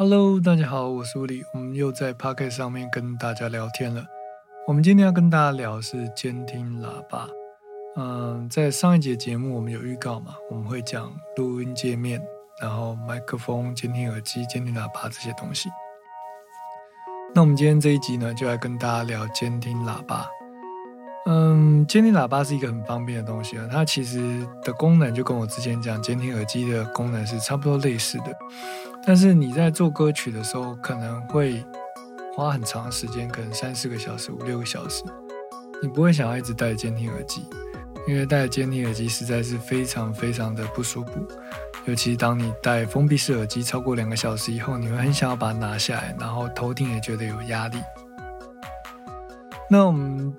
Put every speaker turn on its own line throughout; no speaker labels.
Hello，大家好，我是吴里，我们又在 Pocket 上面跟大家聊天了。我们今天要跟大家聊的是监听喇叭。嗯，在上一节节目我们有预告嘛，我们会讲录音界面，然后麦克风、监听耳机、监听喇叭这些东西。那我们今天这一集呢，就来跟大家聊监听喇叭。嗯，监听喇叭是一个很方便的东西啊，它其实的功能就跟我之前讲监听耳机的功能是差不多类似的。但是你在做歌曲的时候，可能会花很长时间，可能三四个小时、五六个小时，你不会想要一直戴监听耳机，因为戴监听耳机实在是非常非常的不舒服。尤其当你戴封闭式耳机超过两个小时以后，你会很想要把它拿下来，然后头顶也觉得有压力。那我们。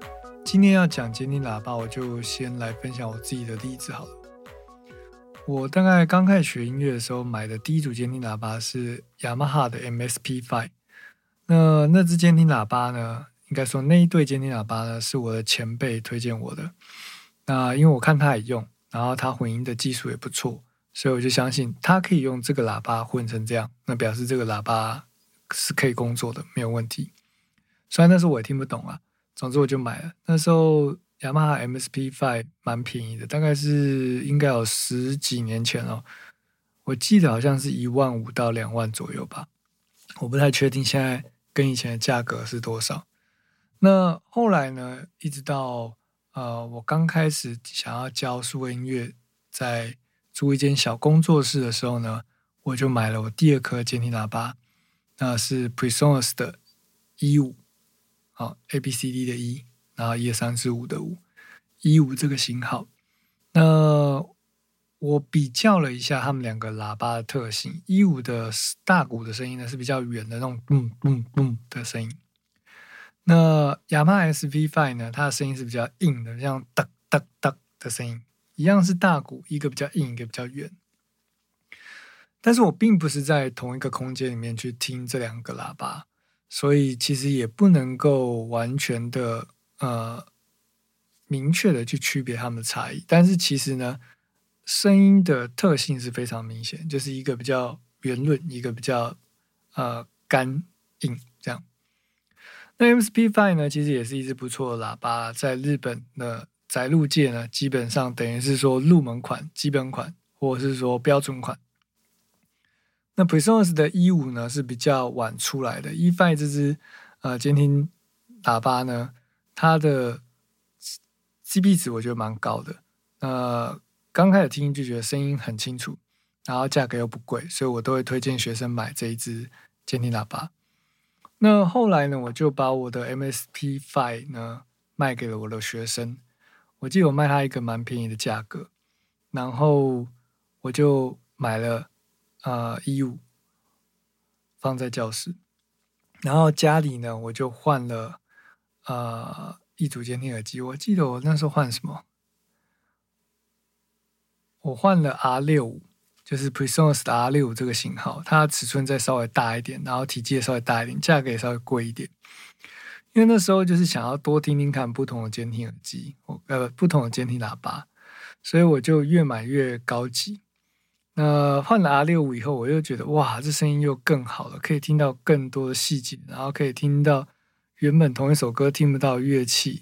今天要讲监听喇叭，我就先来分享我自己的例子好了。我大概刚开始学音乐的时候，买的第一组监听喇叭是雅马哈的 MSP Five。那那支监听喇叭呢，应该说那一对监听喇叭呢，是我的前辈推荐我的。那因为我看他也用，然后他混音的技术也不错，所以我就相信他可以用这个喇叭混成这样，那表示这个喇叭是可以工作的，没有问题。虽然那时候我也听不懂啊。总之我就买了。那时候雅马哈 MSP Five 蛮便宜的，大概是应该有十几年前哦。我记得好像是一万五到两万左右吧，我不太确定现在跟以前的价格是多少。那后来呢，一直到呃我刚开始想要教数位音乐，在租一间小工作室的时候呢，我就买了我第二颗监听喇叭，那是 Presonus 的一五。好，A B C D 的一，然后一二三四五的五，一五这个型号。那我比较了一下他们两个喇叭的特性，一五的大鼓的声音呢是比较远的那种咚咚咚的声音。那雅马 S V Five 呢，它的声音是比较硬的，像哒哒哒的声音，一样是大鼓，一个比较硬，一个比较远。但是我并不是在同一个空间里面去听这两个喇叭。所以其实也不能够完全的呃明确的去区别它们的差异，但是其实呢，声音的特性是非常明显，就是一个比较圆润，一个比较呃干硬这样。那 MSP Five 呢，其实也是一支不错的喇叭，在日本的载入界呢，基本上等于是说入门款、基本款，或者是说标准款。那 p r e s o n s 的一五呢是比较晚出来的，E Five 这支呃监听喇叭呢，它的 CP 值我觉得蛮高的。呃，刚开始听就觉得声音很清楚，然后价格又不贵，所以我都会推荐学生买这一支监听喇叭。那后来呢，我就把我的 MSP Five 呢卖给了我的学生，我记得我卖他一个蛮便宜的价格，然后我就买了。啊，一五放在教室，然后家里呢，我就换了啊一组监听耳机。我记得我那时候换什么？我换了 R 六五，就是 Presonus 的 R 六五这个型号，它尺寸再稍微大一点，然后体积也稍微大一点，价格也稍微贵一点。因为那时候就是想要多听听看不同的监听耳机，我呃，不同的监听喇叭，所以我就越买越高级。那换了 R 六五以后，我又觉得哇，这声音又更好了，可以听到更多的细节，然后可以听到原本同一首歌听不到乐器，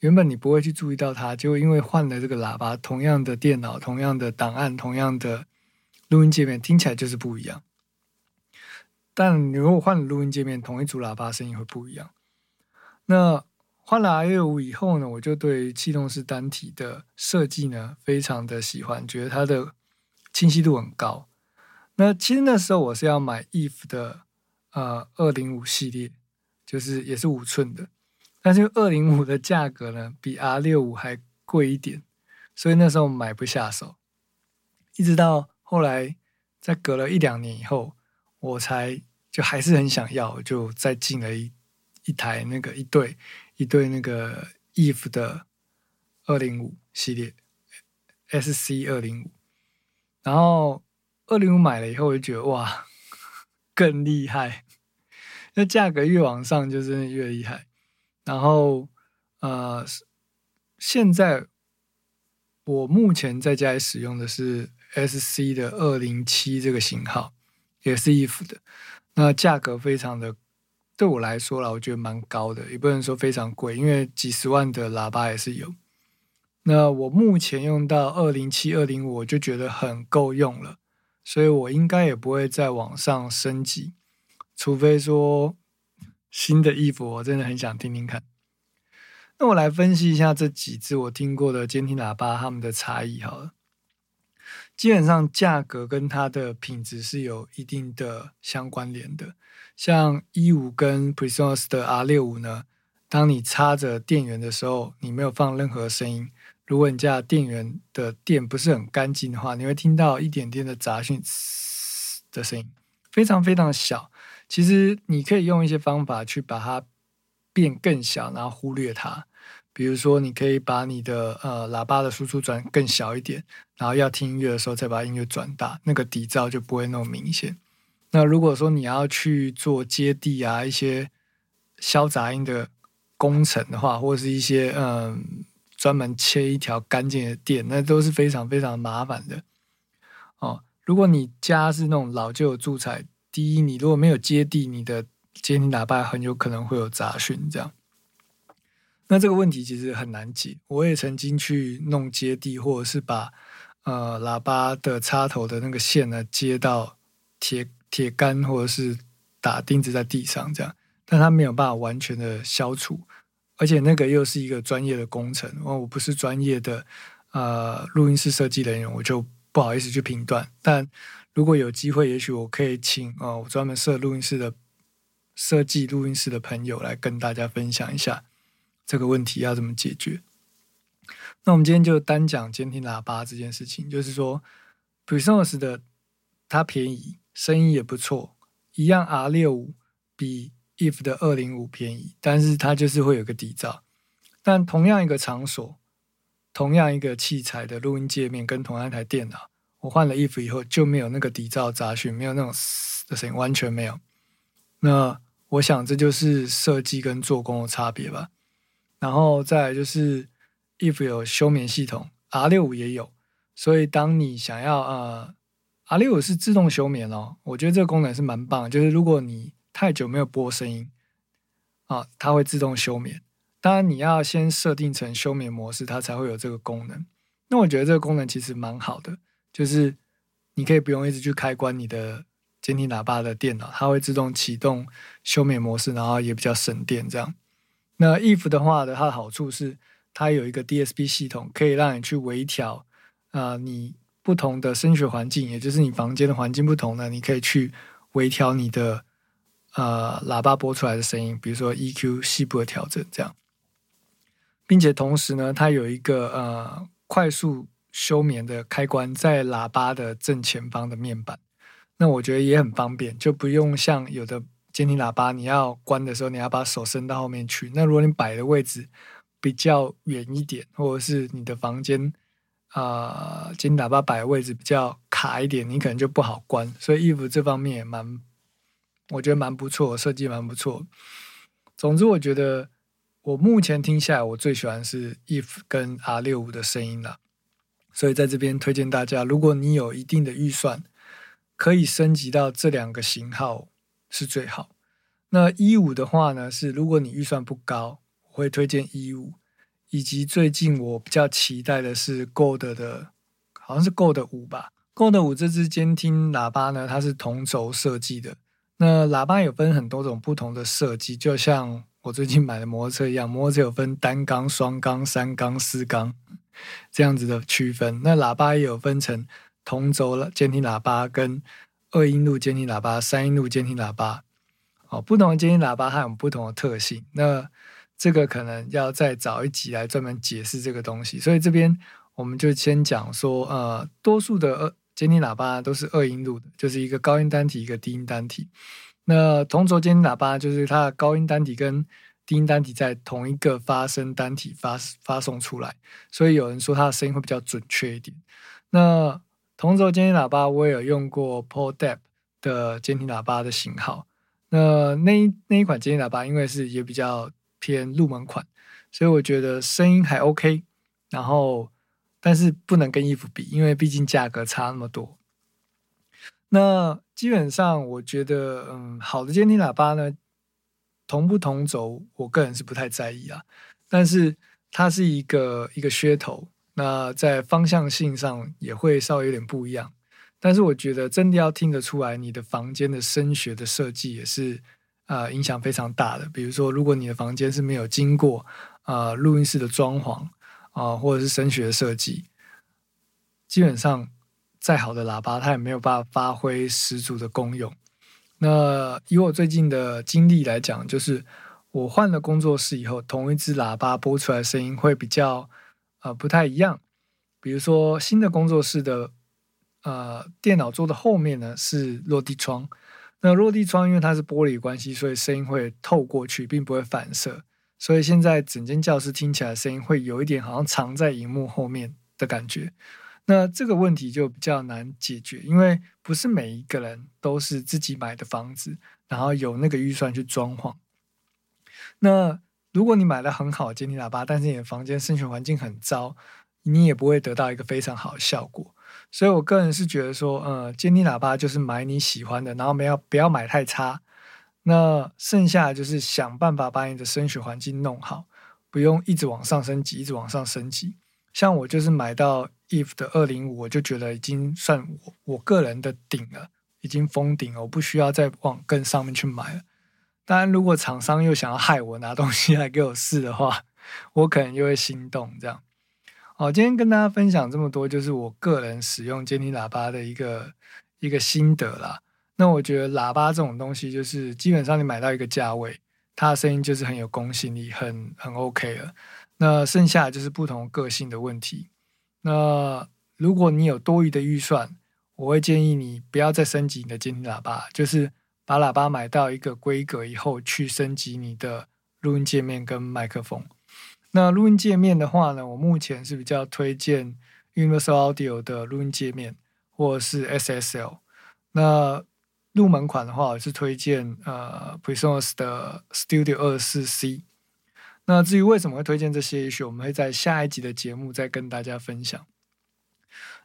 原本你不会去注意到它，就因为换了这个喇叭，同样的电脑、同样的档案、同样的录音界面，听起来就是不一样。但你如果换了录音界面，同一组喇叭声音会不一样。那换了 R 六五以后呢，我就对气动式单体的设计呢非常的喜欢，觉得它的。清晰度很高。那其实那时候我是要买 Eve 的呃二零五系列，就是也是五寸的，但是二零五的价格呢比 R 六五还贵一点，所以那时候买不下手。一直到后来，在隔了一两年以后，我才就还是很想要，就再进了一一台那个一对一对那个 Eve 的二零五系列 SC 二零五。然后二零五买了以后，我就觉得哇，更厉害。那价格越往上，就真的越厉害。然后呃，现在我目前在家里使用的是 SC 的二零七这个型号，也是 if 的。那价格非常的，对我来说啦，我觉得蛮高的，也不能说非常贵，因为几十万的喇叭也是有。那我目前用到二零七、二零五，我就觉得很够用了，所以我应该也不会再往上升级，除非说新的衣服，我真的很想听听看。那我来分析一下这几只我听过的监听喇叭，它们的差异好了。基本上价格跟它的品质是有一定的相关联的。像一五跟 Presonus 的 R 六五呢，当你插着电源的时候，你没有放任何声音。如果你家电源的电不是很干净的话，你会听到一点点的杂讯的声音，非常非常小。其实你可以用一些方法去把它变更小，然后忽略它。比如说，你可以把你的呃喇叭的输出转更小一点，然后要听音乐的时候再把音乐转大，那个底噪就不会那么明显。那如果说你要去做接地啊一些消杂音的工程的话，或者是一些嗯专门切一条干净的电，那都是非常非常麻烦的。哦，如果你家是那种老旧的住宅，第一，你如果没有接地，你的接听喇叭很有可能会有杂讯，这样。那这个问题其实很难解，我也曾经去弄接地，或者是把呃喇叭的插头的那个线呢接到铁铁杆，或者是打钉子在地上这样，但它没有办法完全的消除，而且那个又是一个专业的工程，哦我不是专业的呃录音室设计人员，我就不好意思去评断。但如果有机会，也许我可以请哦我专门设录音室的设计录音室的朋友来跟大家分享一下。这个问题要怎么解决？那我们今天就单讲监听喇叭这件事情，就是说 p r e s o n s 的它便宜，声音也不错，一样 R 六五比 If 的二零五便宜，但是它就是会有个底噪。但同样一个场所，同样一个器材的录音界面跟同样一台电脑，我换了 If 以后就没有那个底噪杂讯，没有那种的声音，完全没有。那我想这就是设计跟做工的差别吧。然后再来就是 if 有休眠系统，R 六五也有，所以当你想要呃，R 六五是自动休眠哦，我觉得这个功能是蛮棒，就是如果你太久没有播声音啊，它会自动休眠。当然你要先设定成休眠模式，它才会有这个功能。那我觉得这个功能其实蛮好的，就是你可以不用一直去开关你的监听喇叭的电脑，它会自动启动休眠模式，然后也比较省电这样。那 if 的话的它的好处是，它有一个 DSP 系统，可以让你去微调，啊，你不同的声学环境，也就是你房间的环境不同呢，你可以去微调你的呃喇叭播出来的声音，比如说 EQ 细部的调整这样，并且同时呢，它有一个呃快速休眠的开关在喇叭的正前方的面板，那我觉得也很方便，就不用像有的。监听喇叭，你要关的时候，你要把手伸到后面去。那如果你摆的位置比较远一点，或者是你的房间啊，监听喇叭摆的位置比较卡一点，你可能就不好关。所以衣服这方面也蛮，我觉得蛮不错，设计蛮不错。总之，我觉得我目前听下来，我最喜欢是 if 跟 R 六五的声音了。所以在这边推荐大家，如果你有一定的预算，可以升级到这两个型号。是最好。那一五的话呢，是如果你预算不高，我会推荐一五。以及最近我比较期待的是 Gold 的，好像是 Gold 五吧。Gold 五这支监听喇叭呢，它是同轴设计的。那喇叭有分很多种不同的设计，就像我最近买的摩托车一样，摩托车有分单缸、双缸、三缸、四缸这样子的区分。那喇叭也有分成同轴监听喇叭跟。二音路监听喇叭、三音路监听喇叭，哦，不同的监听喇叭它有不同的特性。那这个可能要再找一集来专门解释这个东西。所以这边我们就先讲说，呃，多数的二监听喇叭都是二音路的，就是一个高音单体，一个低音单体。那同轴监听喇叭就是它的高音单体跟低音单体在同一个发声单体发发送出来，所以有人说它的声音会比较准确一点。那同轴监听喇叭，我也有用过 Paul Depp 的监听喇叭的型号。那那那一款监听喇叭，因为是也比较偏入门款，所以我觉得声音还 OK。然后，但是不能跟衣服比，因为毕竟价格差那么多。那基本上，我觉得，嗯，好的监听喇叭呢，同不同轴，我个人是不太在意啊。但是它是一个一个噱头，那在方向性上也会稍微有点不一样。但是我觉得真的要听得出来，你的房间的声学的设计也是啊影响非常大的。比如说，如果你的房间是没有经过啊录音室的装潢啊，或者是声学设计，基本上。再好的喇叭，它也没有办法发挥十足的功用。那以我最近的经历来讲，就是我换了工作室以后，同一只喇叭播出来声音会比较呃不太一样。比如说新的工作室的呃电脑桌的后面呢是落地窗，那落地窗因为它是玻璃关系，所以声音会透过去，并不会反射。所以现在整间教室听起来声音会有一点好像藏在荧幕后面的感觉。那这个问题就比较难解决，因为不是每一个人都是自己买的房子，然后有那个预算去装潢。那如果你买了很好的监听喇叭，但是你的房间声学环境很糟，你也不会得到一个非常好的效果。所以我个人是觉得说，呃，监听喇叭就是买你喜欢的，然后不要不要买太差。那剩下就是想办法把你的声学环境弄好，不用一直往上升级，一直往上升级。像我就是买到。if 的二零五，我就觉得已经算我我个人的顶了，已经封顶了，我不需要再往更上面去买了。当然，如果厂商又想要害我拿东西来给我试的话，我可能又会心动。这样，好，今天跟大家分享这么多，就是我个人使用监听喇叭的一个一个心得啦。那我觉得喇叭这种东西，就是基本上你买到一个价位，它的声音就是很有公信力，很很 OK 了。那剩下就是不同个性的问题。那如果你有多余的预算，我会建议你不要再升级你的监听喇叭，就是把喇叭买到一个规格以后去升级你的录音界面跟麦克风。那录音界面的话呢，我目前是比较推荐 Universal Audio 的录音界面，或者是 SSL。那入门款的话，我是推荐呃 p r e s o n s 的 Studio 二四 C。那至于为什么会推荐这些，也许我们会在下一集的节目再跟大家分享。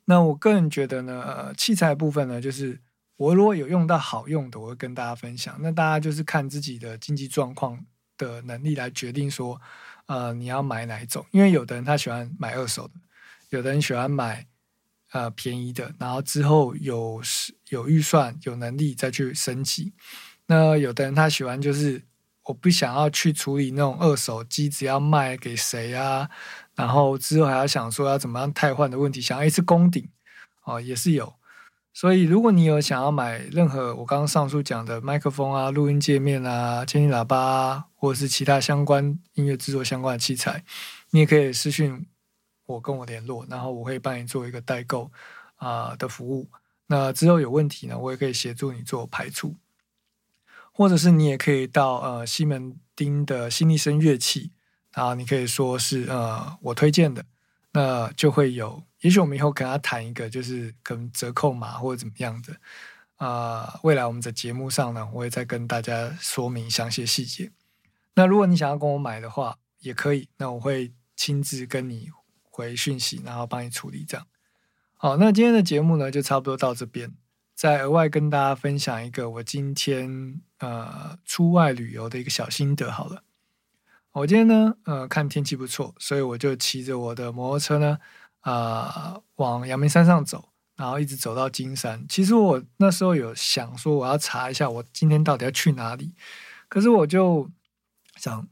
那我个人觉得呢，呃器材部分呢，就是我如果有用到好用的，我会跟大家分享。那大家就是看自己的经济状况的能力来决定说，呃，你要买哪一种。因为有的人他喜欢买二手的，有的人喜欢买呃便宜的，然后之后有有预算有能力再去升级。那有的人他喜欢就是。我不想要去处理那种二手机子要卖给谁啊，然后之后还要想说要怎么样汰换的问题，想要一次攻顶哦，也是有。所以如果你有想要买任何我刚刚上述讲的麦克风啊、录音界面啊、监听喇叭啊，或者是其他相关音乐制作相关的器材，你也可以私讯我跟我联络，然后我会帮你做一个代购啊的服务。那之后有问题呢，我也可以协助你做排除。或者是你也可以到呃西门町的新力声乐器，然后你可以说是呃我推荐的，那就会有，也许我们以后跟他谈一个，就是可能折扣码或者怎么样的，啊，未来我们的节目上呢，我会再跟大家说明详细细节。那如果你想要跟我买的话，也可以，那我会亲自跟你回讯息，然后帮你处理这样。好，那今天的节目呢，就差不多到这边。再额外跟大家分享一个我今天呃出外旅游的一个小心得好了。我今天呢呃看天气不错，所以我就骑着我的摩托车呢啊往阳明山上走，然后一直走到金山。其实我那时候有想说我要查一下我今天到底要去哪里，可是我就想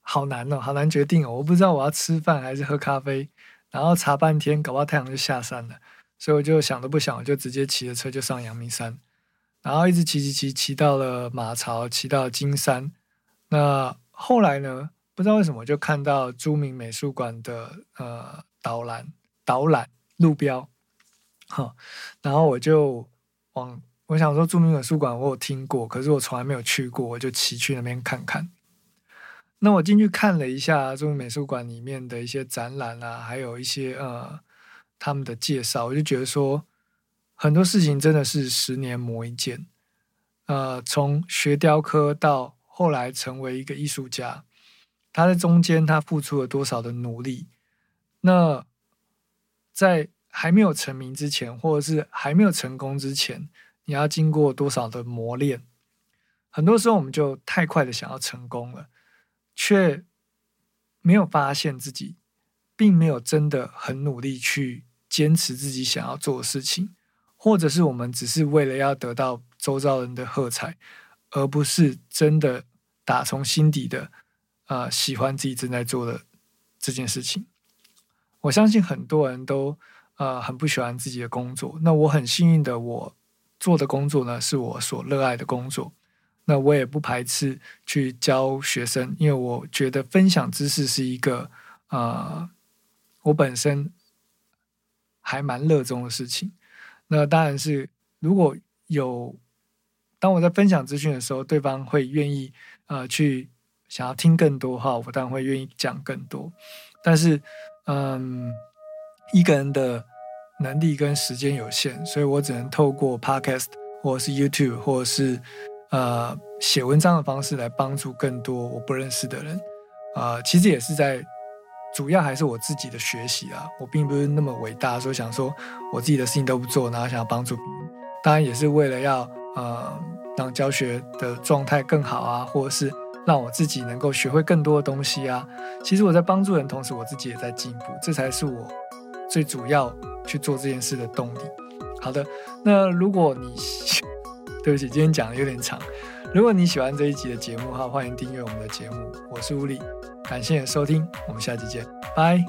好难哦，好难决定哦，我不知道我要吃饭还是喝咖啡，然后查半天，搞不好太阳就下山了。所以我就想都不想，我就直接骑着车就上阳明山，然后一直骑骑骑骑到了马槽，骑到金山。那后来呢，不知道为什么就看到朱明美术馆的呃导览导览路标，哈，然后我就往我想说朱明美术馆我有听过，可是我从来没有去过，我就骑去那边看看。那我进去看了一下朱明美术馆里面的一些展览啊，还有一些呃。他们的介绍，我就觉得说很多事情真的是十年磨一剑。呃，从学雕刻到后来成为一个艺术家，他在中间他付出了多少的努力？那在还没有成名之前，或者是还没有成功之前，你要经过多少的磨练。很多时候，我们就太快的想要成功了，却没有发现自己并没有真的很努力去坚持自己想要做的事情，或者是我们只是为了要得到周遭人的喝彩，而不是真的打从心底的呃喜欢自己正在做的这件事情。我相信很多人都呃很不喜欢自己的工作，那我很幸运的，我做的工作呢是我所热爱的工作。那我也不排斥去教学生，因为我觉得分享知识是一个呃，我本身还蛮热衷的事情。那当然是如果有当我在分享资讯的时候，对方会愿意呃去想要听更多话，我当然会愿意讲更多。但是嗯，一个人的能力跟时间有限，所以我只能透过 Podcast 或者是 YouTube 或者是。呃，写文章的方式来帮助更多我不认识的人，啊，其实也是在主要还是我自己的学习啊。我并不是那么伟大，说想说我自己的事情都不做，然后想要帮助别人。当然也是为了要呃让教学的状态更好啊，或者是让我自己能够学会更多的东西啊。其实我在帮助人，同时我自己也在进步，这才是我最主要去做这件事的动力。好的，那如果你。对不起，今天讲的有点长。如果你喜欢这一集的节目的话，欢迎订阅我们的节目。我是吴力，感谢你的收听，我们下期见，拜。